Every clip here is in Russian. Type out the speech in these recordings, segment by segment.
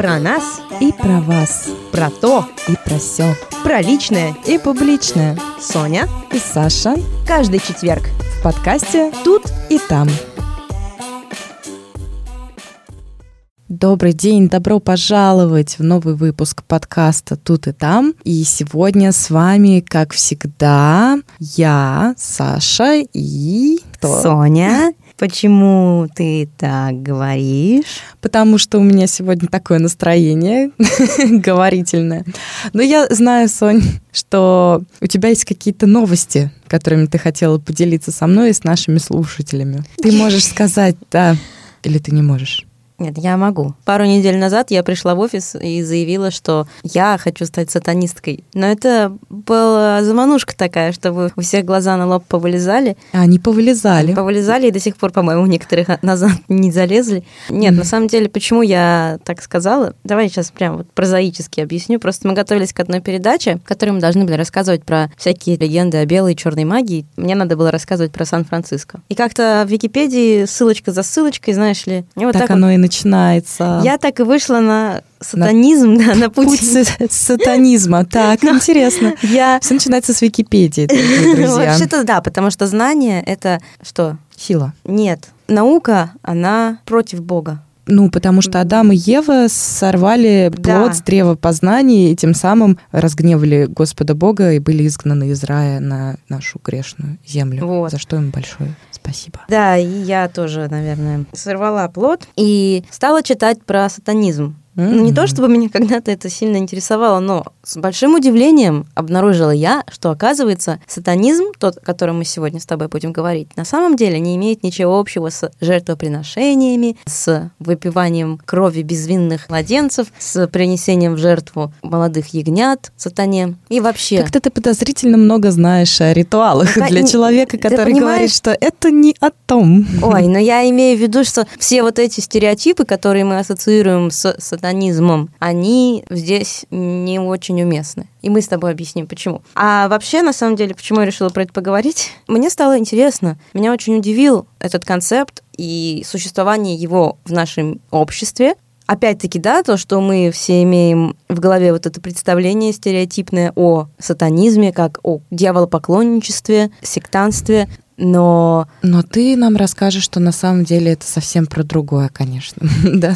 Про нас и про вас, про то и про все, про личное и публичное. Соня и Саша каждый четверг в подкасте «Тут и там». Добрый день, добро пожаловать в новый выпуск подкаста «Тут и там». И сегодня с вами, как всегда, я, Саша и... Кто? Соня. Почему ты так говоришь? Потому что у меня сегодня такое настроение говорительное. Но я знаю, Сонь, что у тебя есть какие-то новости, которыми ты хотела поделиться со мной и с нашими слушателями. Ты можешь сказать, да, или ты не можешь? Нет, я могу. Пару недель назад я пришла в офис и заявила, что я хочу стать сатанисткой. Но это была заманушка такая, чтобы у всех глаза на лоб повылезали. А, они повылезали. Повылезали и до сих пор, по-моему, некоторых назад не залезли. Нет, mm-hmm. на самом деле, почему я так сказала? Давай сейчас прям вот прозаически объясню. Просто мы готовились к одной передаче, в которой мы должны были рассказывать про всякие легенды о белой и черной магии. Мне надо было рассказывать про Сан-Франциско. И как-то в Википедии ссылочка за ссылочкой, знаешь ли, и вот так, так оно вот... и начинается. Я так и вышла на сатанизм, на, да, на путь. путь сатанизма. Так, Но интересно. Я... Все начинается с Википедии, друзья. Вообще-то да, потому что знание — это что? Сила. Нет. Наука, она против Бога. Ну, потому что Адам и Ева сорвали плод да. с древа познания и тем самым разгневали Господа Бога и были изгнаны из рая на нашу грешную землю. Вот. За что им большое спасибо. Да, и я тоже, наверное, сорвала плод и стала читать про сатанизм. Mm-hmm. Ну, не то, чтобы меня когда-то это сильно интересовало, но с большим удивлением обнаружила я, что, оказывается, сатанизм, тот, о котором мы сегодня с тобой будем говорить, на самом деле не имеет ничего общего с жертвоприношениями, с выпиванием крови безвинных младенцев, с принесением в жертву молодых ягнят сатане и вообще. Как-то ты подозрительно много знаешь о ритуалах ну, для человека, который говорит, что это не о том. Ой, но я имею в виду, что все вот эти стереотипы, которые мы ассоциируем с сатанизмом, они здесь не очень уместны. И мы с тобой объясним, почему. А вообще, на самом деле, почему я решила про это поговорить? Мне стало интересно. Меня очень удивил этот концепт и существование его в нашем обществе. Опять-таки, да, то, что мы все имеем в голове вот это представление стереотипное о сатанизме, как о дьяволопоклонничестве, сектанстве, но... Но ты нам расскажешь, что на самом деле это совсем про другое, конечно, да?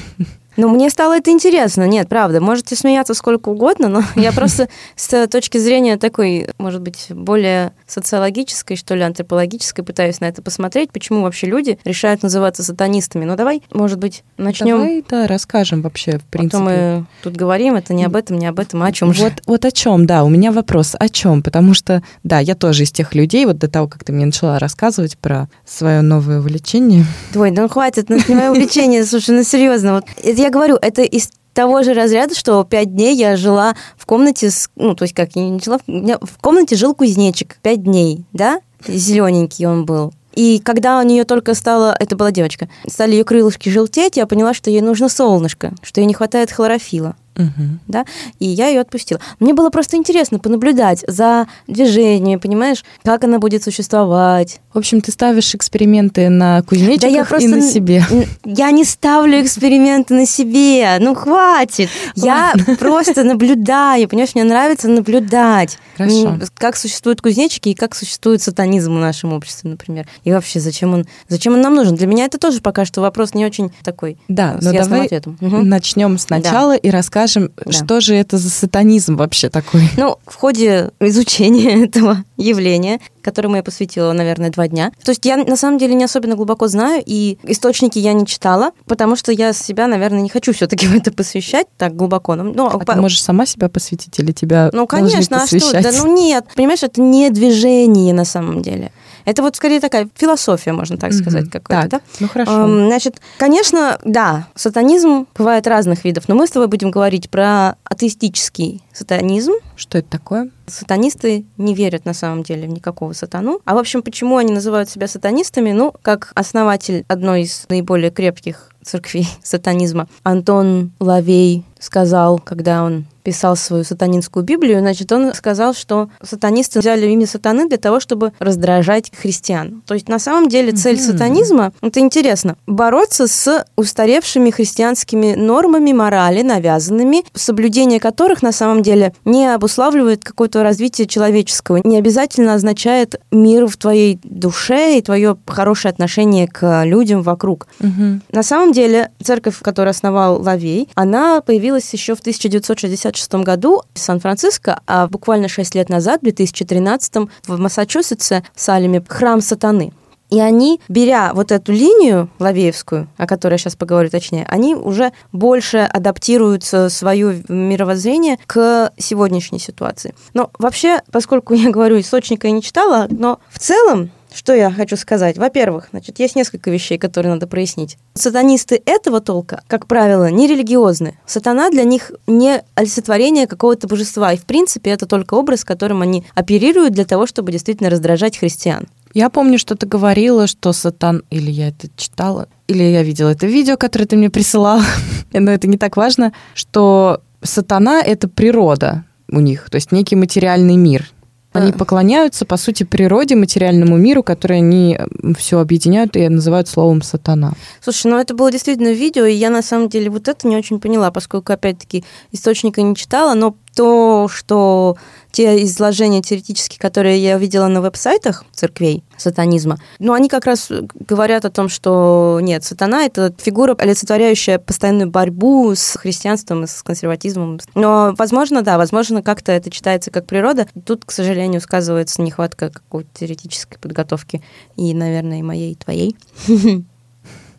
Ну, мне стало это интересно. Нет, правда, можете смеяться сколько угодно, но я просто с точки зрения такой, может быть, более социологической, что ли, антропологической пытаюсь на это посмотреть, почему вообще люди решают называться сатанистами. Ну, давай, может быть, начнем. Давай, да, расскажем вообще, в принципе. То мы тут говорим, это не об этом, не об этом, а о чем же. Вот, вот о чем, да, у меня вопрос, о чем? Потому что, да, я тоже из тех людей, вот до того, как ты мне начала рассказывать про свое новое увлечение. Ой, ну хватит, ну, не мое увлечение, слушай, ну серьезно, вот я говорю, это из того же разряда, что пять дней я жила в комнате, с, ну, то есть как, я не жила, в комнате жил кузнечик пять дней, да, зелененький он был. И когда у нее только стало, это была девочка, стали ее крылышки желтеть, я поняла, что ей нужно солнышко, что ей не хватает хлорофила. Угу. Да? И я ее отпустила. Мне было просто интересно понаблюдать за движением, понимаешь, как она будет существовать. В общем, ты ставишь эксперименты на кузнечиках да я просто, и на себе. Я не ставлю эксперименты на себе. Ну, хватит. Я просто наблюдаю. Понимаешь, мне нравится наблюдать. Хорошо. Как существуют кузнечики и как существует сатанизм в нашем обществе, например. И вообще, зачем он, зачем он нам нужен? Для меня это тоже пока что вопрос не очень такой Да, но давай ответом. начнем сначала да. и расскажем скажем, да. что же это за сатанизм вообще такой? Ну, в ходе изучения этого явления, которому я посвятила, наверное, два дня. То есть я на самом деле не особенно глубоко знаю, и источники я не читала, потому что я себя, наверное, не хочу все-таки в это посвящать так глубоко. Но, ну, а по... ты можешь сама себя посвятить или тебя Ну, конечно, а что? Да, ну нет, понимаешь, это не движение на самом деле. Это вот скорее такая философия, можно так сказать, mm-hmm. какая-то. Да? ну хорошо. Значит, конечно, да, сатанизм бывает разных видов, но мы с тобой будем говорить про атеистический сатанизм, Что это такое? Сатанисты не верят на самом деле в никакого сатану. А в общем, почему они называют себя сатанистами? Ну, как основатель одной из наиболее крепких церквей сатанизма Антон Лавей сказал, когда он писал свою сатанинскую Библию, значит, он сказал, что сатанисты взяли имя сатаны для того, чтобы раздражать христиан. То есть, на самом деле, цель mm-hmm. сатанизма, это интересно, бороться с устаревшими христианскими нормами морали, навязанными, соблюдение которых, на самом деле, не обуславливает какое-то развитие человеческого, не обязательно означает мир в твоей душе и твое хорошее отношение к людям вокруг. Mm-hmm. На самом деле, церковь, которую основал Лавей, она появилась еще в 1960 1966 году в Сан-Франциско, а буквально 6 лет назад, в 2013 в Массачусетсе, в Салеме, храм сатаны. И они, беря вот эту линию лавеевскую, о которой я сейчас поговорю точнее, они уже больше адаптируют свое мировоззрение к сегодняшней ситуации. Но вообще, поскольку я говорю, источника я не читала, но в целом что я хочу сказать? Во-первых, значит, есть несколько вещей, которые надо прояснить. Сатанисты этого толка, как правило, не религиозны. Сатана для них не олицетворение какого-то божества. И, в принципе, это только образ, которым они оперируют для того, чтобы действительно раздражать христиан. Я помню, что ты говорила, что сатан... Или я это читала, или я видела это видео, которое ты мне присылала, но это не так важно, что сатана — это природа у них, то есть некий материальный мир, они поклоняются, по сути, природе, материальному миру, который они все объединяют и называют словом сатана. Слушай, ну это было действительно видео, и я на самом деле вот это не очень поняла, поскольку, опять-таки, источника не читала, но то, что те изложения теоретические, которые я видела на веб-сайтах церквей сатанизма, ну, они как раз говорят о том, что нет, сатана — это фигура, олицетворяющая постоянную борьбу с христианством и с консерватизмом. Но, возможно, да, возможно, как-то это читается как природа. Тут, к сожалению, сказывается нехватка какой-то теоретической подготовки и, наверное, и моей, и твоей.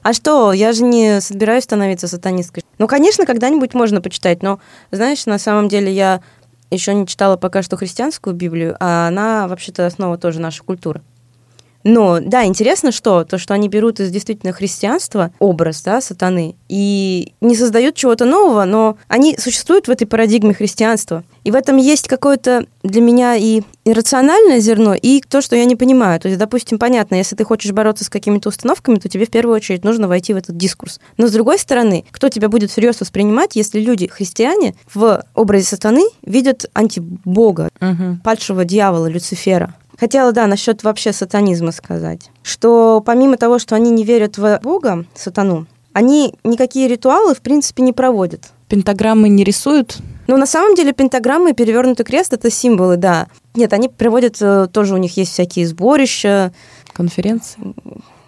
А что, я же не собираюсь становиться сатанисткой. Ну, конечно, когда-нибудь можно почитать, но, знаешь, на самом деле я еще не читала пока что христианскую Библию, а она вообще-то основа тоже нашей культуры. Но, да, интересно, что то, что они берут из действительно христианства образ, да, сатаны, и не создают чего-то нового, но они существуют в этой парадигме христианства. И в этом есть какое-то для меня и иррациональное зерно, и то, что я не понимаю. То есть, допустим, понятно, если ты хочешь бороться с какими-то установками, то тебе в первую очередь нужно войти в этот дискурс. Но с другой стороны, кто тебя будет всерьез воспринимать, если люди, христиане, в образе сатаны видят антибога, угу. падшего дьявола, Люцифера? Хотела, да, насчет вообще сатанизма сказать, что помимо того, что они не верят в Бога, сатану, они никакие ритуалы, в принципе, не проводят. Пентаграммы не рисуют? Ну, на самом деле, пентаграммы и перевернутый крест – это символы, да. Нет, они проводят, э, тоже у них есть всякие сборища. Конференции?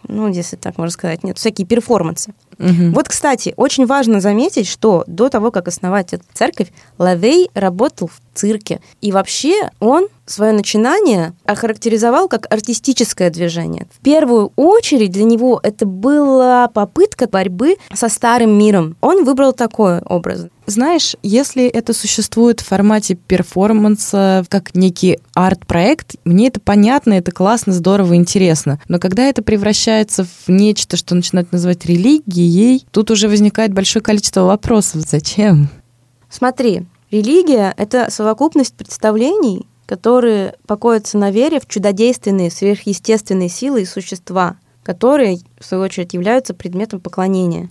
ну, если так можно сказать, нет, всякие перформансы. Угу. Вот, кстати, очень важно заметить, что до того, как основать эту церковь, Лавей работал в цирке. И вообще он свое начинание охарактеризовал как артистическое движение. В первую очередь для него это была попытка борьбы со старым миром. Он выбрал такой образ. Знаешь, если это существует в формате перформанса, как некий арт-проект, мне это понятно, это классно, здорово, интересно. Но когда это превращается в нечто, что начинают называть религией, тут уже возникает большое количество вопросов. Зачем? Смотри, религия — это совокупность представлений, которые покоятся на вере в чудодейственные, сверхъестественные силы и существа, которые, в свою очередь, являются предметом поклонения.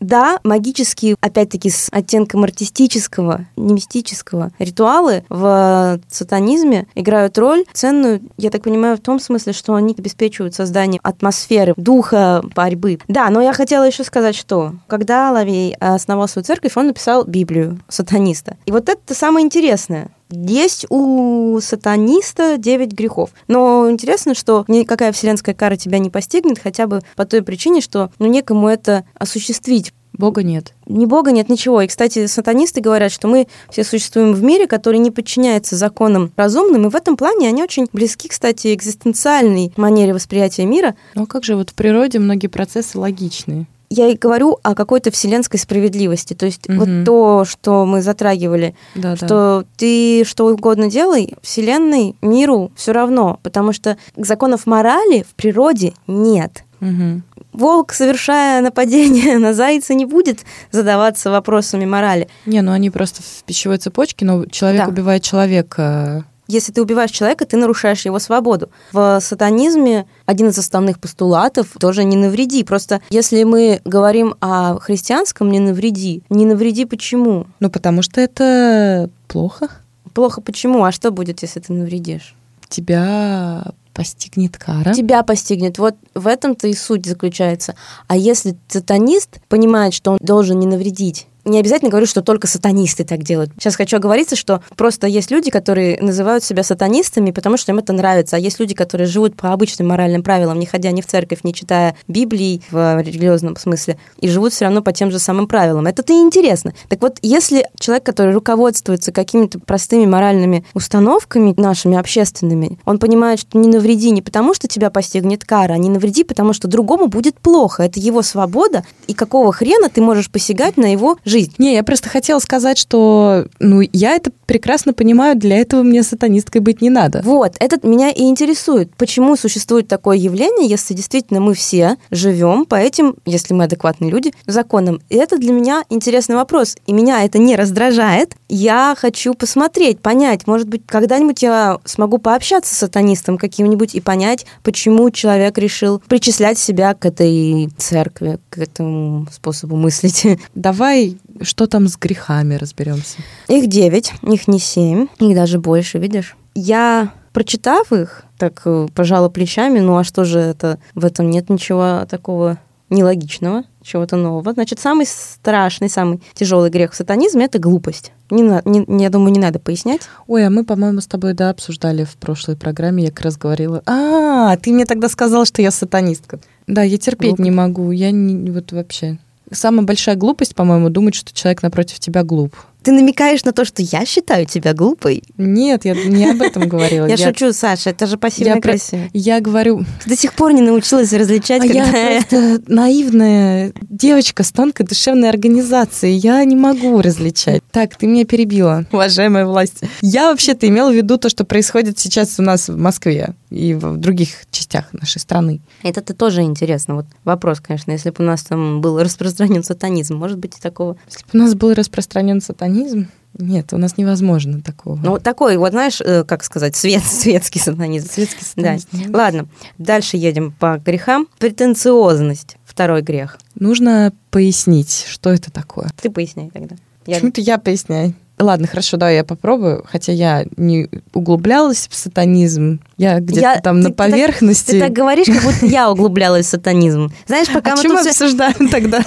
Да, магические, опять-таки, с оттенком артистического, не мистического, ритуалы в сатанизме играют роль ценную, я так понимаю, в том смысле, что они обеспечивают создание атмосферы, духа борьбы. Да, но я хотела еще сказать, что когда Лавей основал свою церковь, он написал Библию сатаниста. И вот это самое интересное. Есть у сатаниста 9 грехов. Но интересно, что никакая вселенская кара тебя не постигнет, хотя бы по той причине, что ну, некому это осуществить. Бога нет. Ни Бога нет, ничего. И, кстати, сатанисты говорят, что мы все существуем в мире, который не подчиняется законам разумным, и в этом плане они очень близки, кстати, экзистенциальной манере восприятия мира. Ну а как же вот в природе многие процессы логичные? Я и говорю о какой-то вселенской справедливости. То есть угу. вот то, что мы затрагивали, да, что да. ты что угодно делай, вселенной, миру все равно, потому что законов морали в природе нет. Мгм. Волк, совершая нападение на зайца, не будет задаваться вопросами морали. Не, ну они просто в пищевой цепочке, но человек Да. убивает человека. Если ты убиваешь человека, ты нарушаешь его свободу. В сатанизме один из основных постулатов тоже не навреди. Просто если мы говорим о христианском не навреди, не навреди почему? Ну, потому что это плохо. Плохо почему? А что будет, если ты навредишь? Тебя постигнет кара. Тебя постигнет. Вот в этом-то и суть заключается. А если сатанист понимает, что он должен не навредить, не обязательно говорю, что только сатанисты так делают. Сейчас хочу оговориться, что просто есть люди, которые называют себя сатанистами, потому что им это нравится. А есть люди, которые живут по обычным моральным правилам, не ходя ни в церковь, не читая Библии в религиозном смысле, и живут все равно по тем же самым правилам. Это-то и интересно. Так вот, если человек, который руководствуется какими-то простыми моральными установками нашими общественными, он понимает, что не навреди не потому, что тебя постигнет кара, а не навреди, потому что другому будет плохо. Это его свобода, и какого хрена ты можешь посягать на его жизнь? Не, я просто хотела сказать, что ну я это прекрасно понимаю, для этого мне сатанисткой быть не надо. Вот, это меня и интересует, почему существует такое явление, если действительно мы все живем по этим, если мы адекватные люди, законам. И это для меня интересный вопрос. И меня это не раздражает. Я хочу посмотреть, понять, может быть, когда-нибудь я смогу пообщаться с сатанистом каким-нибудь и понять, почему человек решил причислять себя к этой церкви, к этому способу мыслить. Давай, что там с грехами разберемся. Их девять, их не семь, их даже больше, видишь? Я, прочитав их, так э, пожала плечами, ну а что же это, в этом нет ничего такого нелогичного, чего-то нового. Значит, самый страшный, самый тяжелый грех в сатанизме – это глупость. Не, на- не- не- я думаю, не надо пояснять. Ой, а мы, по-моему, с тобой, да, обсуждали в прошлой программе, я как раз говорила, а, ты мне тогда сказал, что я сатанистка. Да, я терпеть Глупо. не могу, я не, вот вообще. Самая большая глупость, по-моему, думать, что человек напротив тебя глуп. Ты намекаешь на то, что я считаю тебя глупой? Нет, я не об этом говорила. Я шучу, Саша, это же я пассивно про- красиво. Я говорю, Ты до сих пор не научилась различать, а я... просто наивная девочка с тонкой душевной организацией. Я не могу различать. Так, ты меня перебила, уважаемая власть. Я вообще-то имела в виду то, что происходит сейчас у нас в Москве и в других частях нашей страны. Это-то тоже интересно. Вот вопрос, конечно, если бы у нас там был распространен сатанизм, может быть, и такого Если бы у нас был распространен сатанизм, нет, у нас невозможно такого. Ну, такой, вот знаешь, э, как сказать, свет, светский сатанизм. Светский Да. сатанизм. Ладно, дальше едем по грехам. Претенциозность. Второй грех. Нужно пояснить, что это такое. Ты поясняй тогда. Я- Почему-то я поясняю. Ладно, хорошо, давай я попробую. Хотя я не углублялась в сатанизм. Я где-то Я- там ты- на ты так- поверхности. Ты так говоришь, как будто я углублялась в сатанизм. Знаешь, пока а мы чем мы всё- обсуждаем тогда?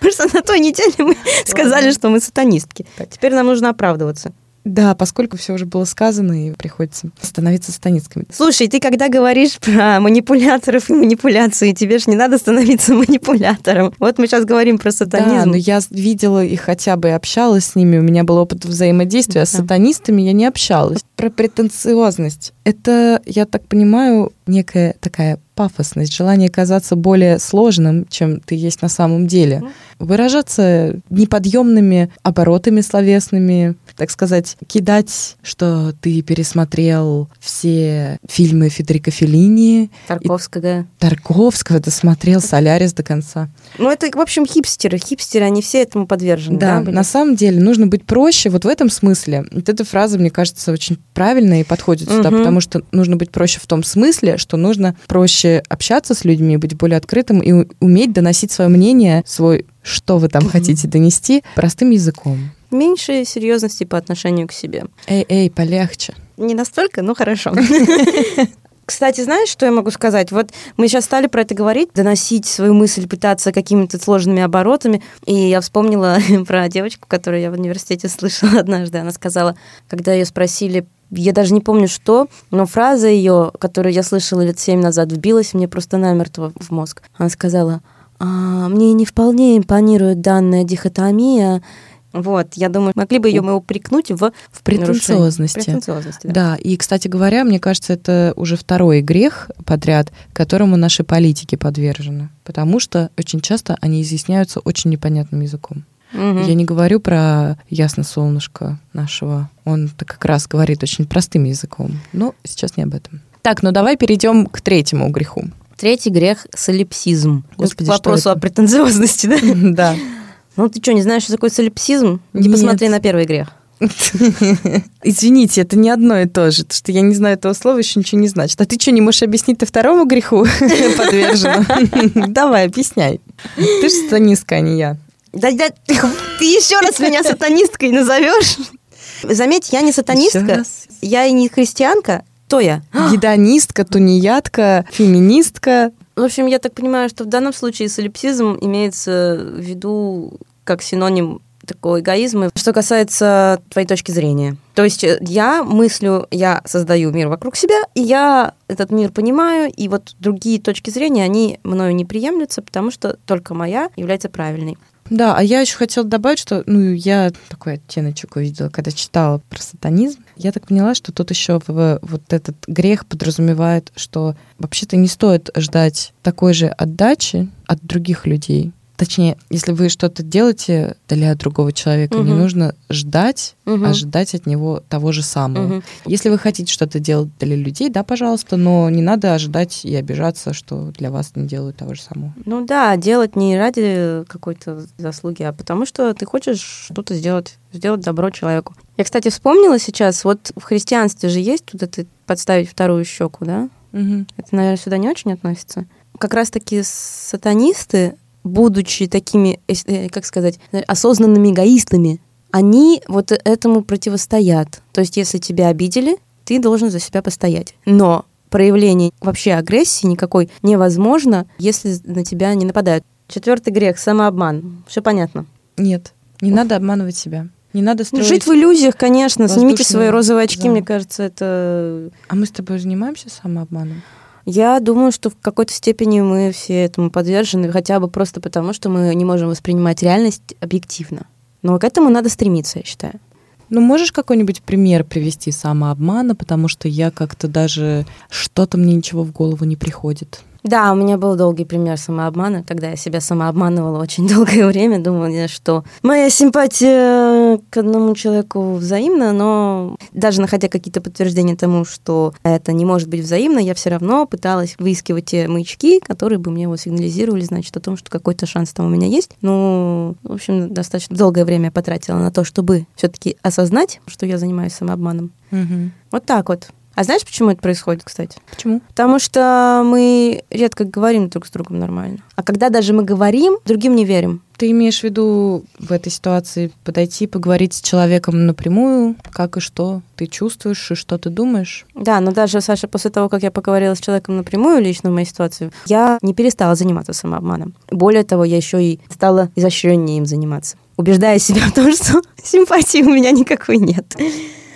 Просто на той неделе мы сказали, что мы сатанистки. Теперь нам нужно оправдываться. Да, поскольку все уже было сказано, и приходится становиться сатанистками. Слушай, ты когда говоришь про манипуляторов и манипуляции, тебе же не надо становиться манипулятором. Вот мы сейчас говорим про Да, сатанизм. но я видела их хотя бы и общалась с ними. У меня был опыт взаимодействия. А с Да. сатанистами я не общалась. Про претенциозность. Это, я так понимаю, некая такая пафосность, желание казаться более сложным, чем ты есть на самом деле. Выражаться неподъемными оборотами словесными, так сказать, кидать, что ты пересмотрел все фильмы Федерико Феллини, Тарковского. Тарковского, ты смотрел Солярис до конца. Ну, это, в общем, хипстеры. Хипстеры, они все этому подвержены. Да, были? на самом деле нужно быть проще. Вот в этом смысле. Вот эта фраза, мне кажется, очень правильная и подходит сюда, Мгм. потому что нужно быть проще в том смысле, что нужно проще общаться с людьми, быть более открытым и уметь доносить свое мнение, свой что вы там хотите донести, простым языком. Меньше серьезности по отношению к себе. Эй, эй, полегче. Не настолько, но хорошо. Кстати, знаешь, что я могу сказать? Вот мы сейчас стали про это говорить, доносить свою мысль, пытаться какими-то сложными оборотами. И я вспомнила про девочку, которую я в университете слышала однажды. Она сказала, когда ее спросили, я даже не помню что, но фраза ее, которую я слышала лет семь назад, вбилась мне просто намертво в мозг. Она сказала, «А, мне не вполне импонирует данная дихотомия. Вот, я думаю, могли бы ее мы упрекнуть в, В претенциозности. претенциозности. да. Да, и, кстати говоря, мне кажется, это уже второй грех подряд, которому наши политики подвержены, потому что очень часто они изъясняются очень непонятным языком. Мгм. Я не говорю про ясно солнышко нашего. Он как раз говорит очень простым языком. Но сейчас не об этом. Так, ну давай перейдем к третьему греху. Третий грех – солипсизм. Господи, К вопросу о претенциозности, да? Да. Ну, ты что, не знаешь, что такое солипсизм? Иди Нет. посмотри на первый грех. Извините, это не одно и то же. То, что я не знаю этого слова, еще ничего не значит. А ты что, не можешь объяснить ты второму греху подвержена? Давай, объясняй. Ты же сатанистка, а не я. Да, да, ты, еще раз меня сатанисткой назовешь? Заметь, я не сатанистка, я и не христианка. Кто я? Гедонистка, тунеядка, феминистка. В общем, я так понимаю, что в данном случае солипсизм имеется в виду как синоним такого эгоизма, что касается твоей точки зрения. То есть э, я мыслю, я создаю мир вокруг себя, и я этот мир понимаю, и вот другие точки зрения, они мною не приемлются, потому что только моя является правильной. Да, а я еще хотела добавить, что ну, я такой оттеночек увидела, когда читала про сатанизм. Я так поняла, что тут еще вот этот грех подразумевает, что вообще-то не стоит ждать такой же отдачи от других людей. Точнее, если вы что-то делаете для другого человека, не Мгм. нужно ждать, Мгм. ожидать от него того же самого. Мгм. Если вы хотите что-то делать для людей, да, пожалуйста, но не надо ожидать и обижаться, что для вас не делают того же самого. Ну да, делать не ради какой-то заслуги, а потому что ты хочешь что-то сделать, сделать добро человеку. Я, кстати, вспомнила сейчас, вот в христианстве же есть вот это подставить вторую щеку, да? Это, наверное, сюда не очень относится. Как раз-таки сатанисты, будучи такими, э, как сказать, осознанными эгоистами, они вот этому противостоят. То есть, если тебя обидели, ты должен за себя постоять. Но проявление вообще агрессии никакой невозможно, если на тебя не нападают. Четвертый грех самообман. Все понятно. Нет, не надо обманывать себя. Не надо строить... Жить в иллюзиях, конечно. Снимите свои розовые очки, замки. мне кажется, это А мы с тобой занимаемся самообманом? Я думаю, что в какой-то степени мы все этому подвержены, хотя бы просто потому, что мы не можем воспринимать реальность объективно. Но к этому надо стремиться, я считаю. Ну, можешь какой-нибудь пример привести самообмана, потому что я как-то даже что-то мне ничего в голову не приходит. Да, у меня был долгий пример самообмана, когда я себя самообманывала очень долгое время. Думала, я, что моя симпатия к одному человеку взаимна, но даже находя какие-то подтверждения тому, что это не может быть взаимно, я все равно пыталась выискивать те маячки, которые бы мне его сигнализировали, значит, о том, что какой-то шанс там у меня есть. Ну, в общем, достаточно долгое время потратила на то, чтобы все-таки осознать, что я занимаюсь самообманом. Вот так вот. А знаешь, почему это происходит, кстати? Почему? Потому что мы редко говорим друг с другом нормально. А когда даже мы говорим, другим не верим. Ты имеешь в виду в этой ситуации подойти, поговорить с человеком напрямую, как и что ты чувствуешь и что ты думаешь? Да, но даже, Саша, после того, как я поговорила с человеком напрямую, лично в моей ситуации, я не перестала заниматься самообманом. Более того, я еще и стала изощреннее им заниматься, убеждая себя в том, что симпатии у меня никакой нет.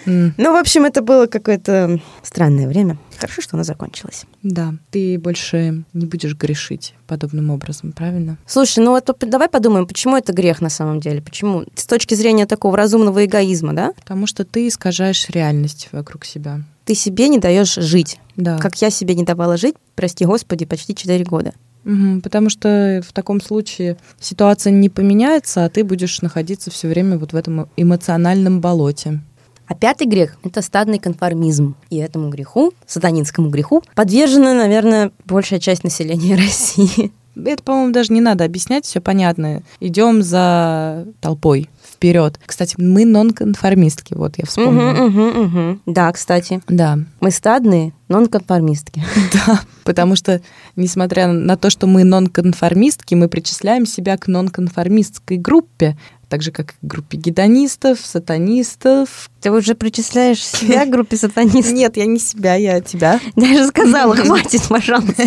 Ну, в общем, это было какое-то странное время. Хорошо, что оно закончилось. Да, ты больше не будешь грешить подобным образом, правильно? Слушай, ну вот давай подумаем, почему это грех на самом деле? Почему? С точки зрения такого разумного эгоизма, да? Потому что ты искажаешь реальность вокруг себя. Ты себе не даешь жить. Да. Как я себе не давала жить, прости господи, почти 4 года. Мгм, потому что в таком случае ситуация не поменяется, а ты будешь находиться все время вот в этом эмоциональном болоте. А пятый грех — это стадный конформизм. И этому греху, сатанинскому греху, подвержена, наверное, большая часть населения России. Это, по-моему, даже не надо объяснять, все понятно. Идем за толпой вперед. Кстати, мы нонконформистки, вот я вспомнила. Мгм, мгм, мгм. Да, кстати. Да, Мы стадные нонконформистки. да, потому что, несмотря на то, что мы нонконформистки, мы причисляем себя к нонконформистской группе, так же, как и к группе гедонистов, сатанистов. Ты уже причисляешь себя к группе сатанистов? Нет, я не себя, я тебя. Я же сказала, хватит, пожалуйста.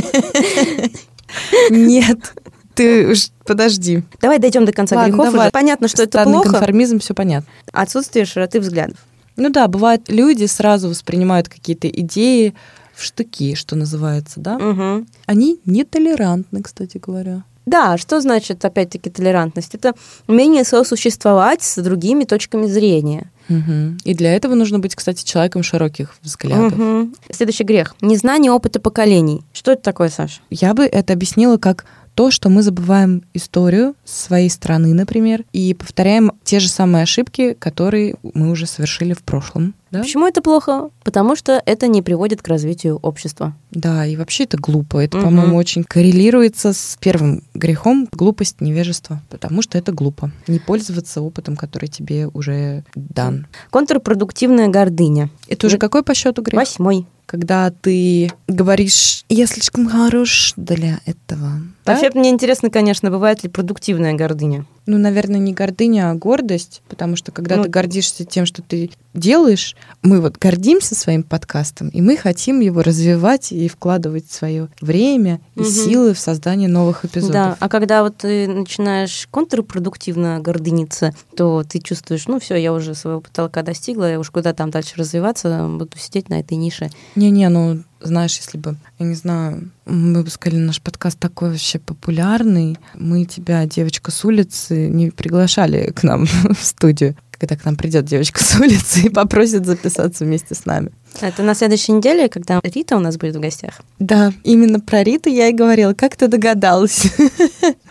Нет, ты подожди. Давай дойдем до конца Ладно, грехов. давай. уже. Понятно, что это Стадный плохо. конформизм, все понятно. Отсутствие широты взглядов. Ну да, бывает, люди сразу воспринимают какие-то идеи в штыки, что называется, да? Мгм. Они нетолерантны, кстати говоря. Да, что значит, опять-таки, толерантность? Это умение сосуществовать с другими точками зрения. Мгм. И для этого нужно быть, кстати, человеком широких взглядов. Мгм. Следующий грех. Незнание опыта поколений. Что это такое, Саша? Я бы это объяснила как то, что мы забываем историю своей страны, например, и повторяем те же самые ошибки, которые мы уже совершили в прошлом. Да? Почему это плохо? Потому что это не приводит к развитию общества. Да, и вообще это глупо. Это, угу. по-моему, очень коррелируется с первым грехом глупость, невежество. Потому что это глупо. Не пользоваться опытом, который тебе уже дан. Контрпродуктивная гордыня. Это уже какой по счету грех? Восьмой когда ты говоришь, я слишком хорош для этого. Вообще, мне интересно, конечно, бывает ли продуктивная гордыня? Ну, наверное, не гордыня, а гордость, потому что когда ну, ты гордишься тем, что ты делаешь, мы вот гордимся своим подкастом, и мы хотим его развивать и вкладывать свое время и угу. силы в создание новых эпизодов. Да, а когда вот ты начинаешь контрпродуктивно гордыниться, то ты чувствуешь, ну все, я уже своего потолка достигла, я уж куда там дальше развиваться, буду сидеть на этой нише. Не-не, ну знаешь, если бы, я не знаю, мы бы сказали, наш подкаст такой вообще популярный, мы тебя, девочка с улицы, не приглашали к нам в студию когда к нам придет девочка с улицы и попросит записаться вместе с нами. Это на следующей неделе, когда Рита у нас будет в гостях. Да, именно про Риту я и говорила. Как ты догадалась?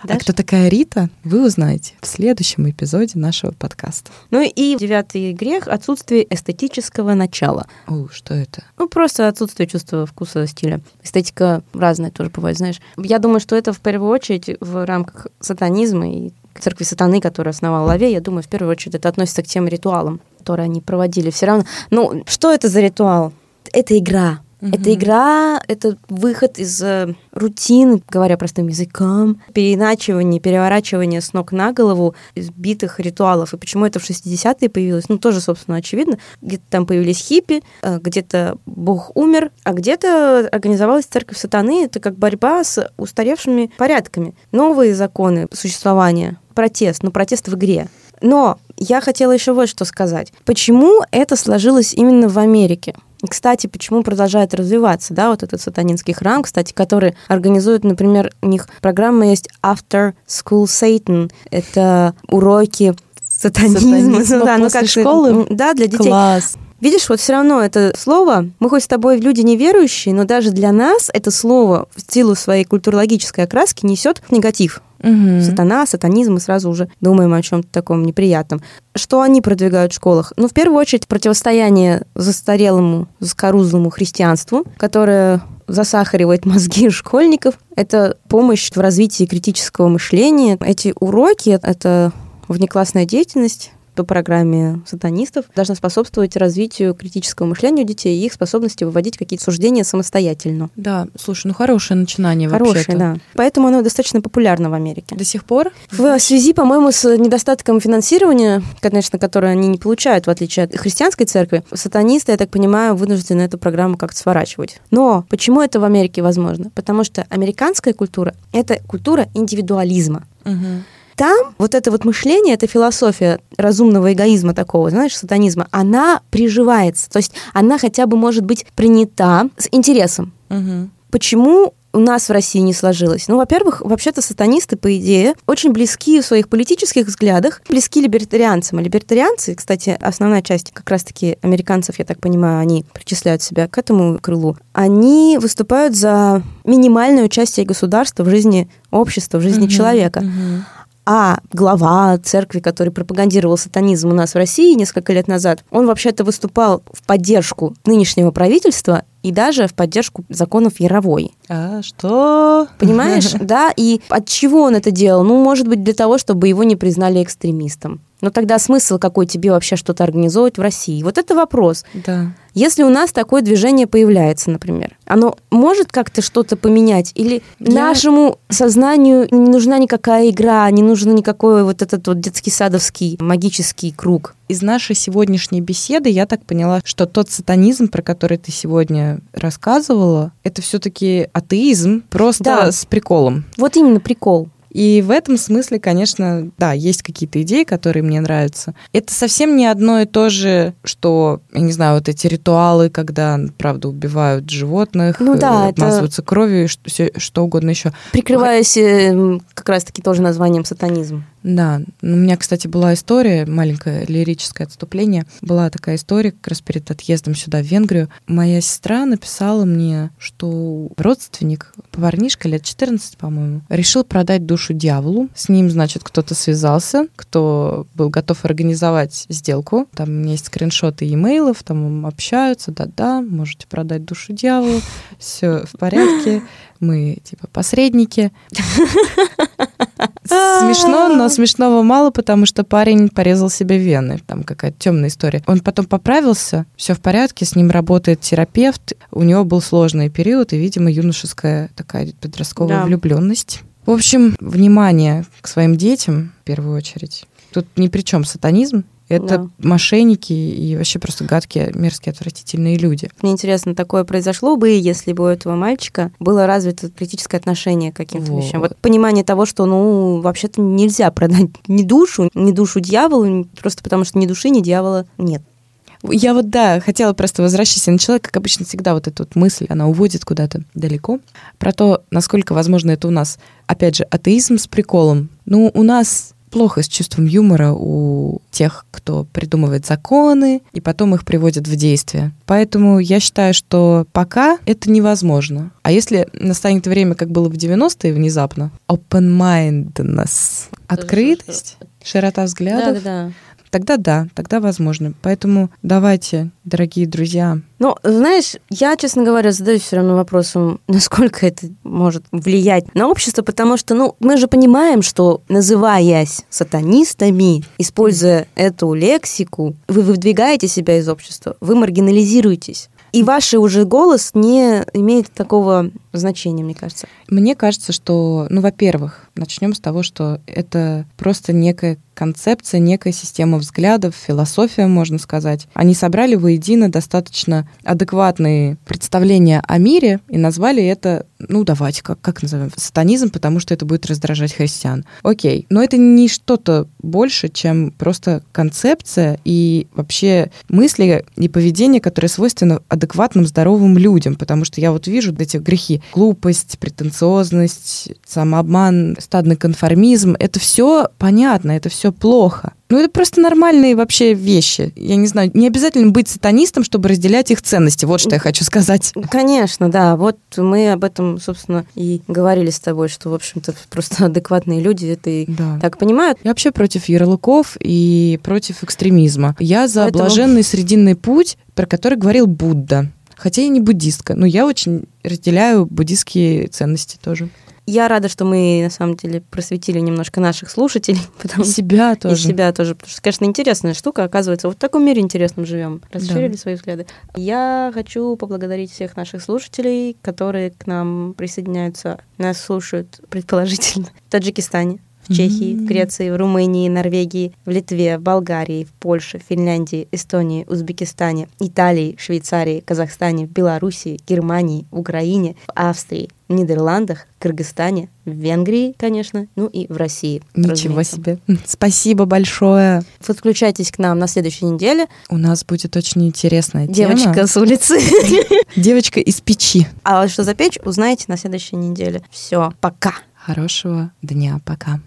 Да? А кто такая Рита, вы узнаете в следующем эпизоде нашего подкаста. Ну и девятый грех — отсутствие эстетического начала. О, что это? Ну, просто отсутствие чувства вкуса, стиля. Эстетика разная тоже бывает, знаешь. Я думаю, что это в первую очередь в рамках сатанизма и церкви сатаны, которую основал Лаве, я думаю, в первую очередь это относится к тем ритуалам, которые они проводили. Все равно, ну, что это за ритуал? Это игра. Угу. Это игра, это выход из э, рутины, говоря простым языком, переиначивание, переворачивание с ног на голову избитых ритуалов. И почему это в 60-е появилось? Ну, тоже, собственно, очевидно. Где-то там появились хиппи, э, где-то Бог умер, а где-то организовалась церковь сатаны. Это как борьба с устаревшими порядками. Новые законы существования протест, ну протест в игре. Но я хотела еще вот что сказать. Почему это сложилось именно в Америке? Кстати, почему продолжает развиваться, да, вот этот сатанинский храм, кстати, который организует, например, у них программа есть After School Satan. Это уроки сатанизма. сатанизма да, ну, как школы? Да, для детей. Класс. Видишь, вот все равно это слово, мы хоть с тобой люди неверующие, но даже для нас это слово в силу своей культурологической окраски несет негатив. Угу. Сатана, сатанизм, мы сразу уже думаем о чем-то таком неприятном. Что они продвигают в школах? Ну, в первую очередь, противостояние застарелому, заскорузлому христианству, которое засахаривает мозги школьников. Это помощь в развитии критического мышления. Эти уроки — это внеклассная деятельность, по программе сатанистов должна способствовать развитию критического мышления у детей и их способности выводить какие-то суждения самостоятельно. Да, слушай, ну хорошее начинание хорошее, вообще да. Поэтому оно достаточно популярно в Америке. До сих пор? В связи, по-моему, с недостатком финансирования, конечно, которое они не получают, в отличие от христианской церкви, сатанисты, я так понимаю, вынуждены эту программу как-то сворачивать. Но почему это в Америке возможно? Потому что американская культура — это культура индивидуализма. Угу там вот это вот мышление, эта философия разумного эгоизма такого, знаешь, сатанизма, она приживается. То есть она хотя бы может быть принята с интересом. Угу. Почему у нас в России не сложилось? Ну, во-первых, вообще-то сатанисты, по идее, очень близки в своих политических взглядах, близки либертарианцам. А либертарианцы, кстати, основная часть как раз-таки американцев, я так понимаю, они причисляют себя к этому крылу, они выступают за минимальное участие государства в жизни общества, в жизни угу, человека. Угу. А глава церкви, который пропагандировал сатанизм у нас в России несколько лет назад, он вообще-то выступал в поддержку нынешнего правительства и даже в поддержку законов Яровой. А что? Понимаешь, да? И от чего он это делал? Ну, может быть, для того, чтобы его не признали экстремистом. Но тогда смысл какой тебе вообще что-то организовывать в России? Вот это вопрос. Да. Если у нас такое движение появляется, например, оно может как-то что-то поменять? Или Я... нашему сознанию не нужна никакая игра, не нужен никакой вот этот вот детский садовский магический круг? Из нашей сегодняшней беседы я так поняла, что тот сатанизм, про который ты сегодня рассказывала, это все-таки атеизм, просто да. с приколом. Вот именно прикол. И в этом смысле, конечно, да, есть какие-то идеи, которые мне нравятся. Это совсем не одно и то же, что, я не знаю, вот эти ритуалы, когда, правда, убивают животных, ну, да, обмазываются это... кровью и что, что угодно еще. Прикрываясь э, как раз-таки тоже названием сатанизм. Да, у меня, кстати, была история, маленькое лирическое отступление. Была такая история как раз перед отъездом сюда, в Венгрию. Моя сестра написала мне, что родственник, парнишка лет 14, по-моему, решил продать душу дьяволу. С ним, значит, кто-то связался, кто был готов организовать сделку. Там у меня есть скриншоты имейлов, там общаются, да-да, можете продать душу дьяволу, все в порядке, мы типа посредники. Смешно, но смешного мало, потому что парень порезал себе вены. Там какая-то темная история. Он потом поправился, все в порядке, с ним работает терапевт. У него был сложный период, и, видимо, юношеская такая подростковая да. влюбленность. В общем, внимание к своим детям в первую очередь. Тут ни при чем сатанизм, это да. мошенники и вообще просто гадкие, мерзкие, отвратительные люди. Мне интересно, такое произошло бы, если бы у этого мальчика было развито критическое отношение к каким-то вот. вещам. Вот понимание того, что, ну, вообще-то нельзя продать ни душу, ни душу дьяволу, просто потому что ни души, ни дьявола нет. Я вот, да, хотела просто возвращаться. Я начала, как обычно, всегда вот эта вот мысль, она уводит куда-то далеко, про то, насколько возможно это у нас, опять же, атеизм с приколом. Ну, у нас плохо с чувством юмора у тех, кто придумывает законы и потом их приводит в действие. Поэтому я считаю, что пока это невозможно. А если настанет время, как было в 90-е внезапно, open-mindedness, открытость, широта взглядов, да, да тогда да, тогда возможно. Поэтому давайте, дорогие друзья. Ну, знаешь, я, честно говоря, задаюсь все равно вопросом, насколько это может влиять на общество, потому что, ну, мы же понимаем, что называясь сатанистами, используя эту лексику, вы выдвигаете себя из общества, вы маргинализируетесь. И ваш уже голос не имеет такого значения, мне кажется. Мне кажется, что, ну, во-первых, начнем с того, что это просто некая концепция, некая система взглядов, философия, можно сказать. Они собрали воедино достаточно адекватные представления о мире и назвали это, ну, давайте, как, как назовем, сатанизм, потому что это будет раздражать христиан. Окей, но это не что-то больше, чем просто концепция и вообще мысли и поведение, которое свойственно адекватным, здоровым людям, потому что я вот вижу эти грехи. Глупость, претенциозность, самообман, стадный конформизм. Это все понятно, это все плохо. Ну, это просто нормальные вообще вещи. Я не знаю, не обязательно быть сатанистом, чтобы разделять их ценности. Вот что я хочу сказать. Конечно, да. Вот мы об этом, собственно, и говорили с тобой, что, в общем-то, просто адекватные люди это и да. так понимают. Я вообще против ярлыков и против экстремизма. Я за Поэтому... блаженный срединный путь, про который говорил Будда. Хотя я не буддистка, но я очень разделяю буддистские ценности тоже. Я рада, что мы, на самом деле, просветили немножко наших слушателей. Потому... И себя тоже. И себя тоже. Потому что, конечно, интересная штука. Оказывается, вот в таком мире интересном живем. Расширили да. свои взгляды. Я хочу поблагодарить всех наших слушателей, которые к нам присоединяются, нас слушают, предположительно, в Таджикистане, в Чехии, в Греции, в Румынии, Норвегии, в Литве, в Болгарии, в Польше, Финляндии, Эстонии, Узбекистане, Италии, Швейцарии, Казахстане, Белоруссии, Германии, Украине, в Австрии, в Нидерландах, Кыргызстане, в Венгрии, конечно, ну и в России. Ничего себе. Спасибо большое. Подключайтесь к нам на следующей неделе. У нас будет очень интересная Девочка тема. с улицы. Девочка из печи. А что за печь, узнаете на следующей неделе. Все, пока. Хорошего дня. Пока.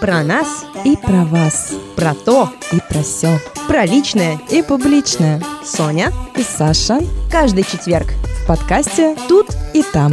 Про нас и про вас. Про то и про все. Про личное и публичное. Соня и Саша. Каждый четверг в подкасте «Тут и там».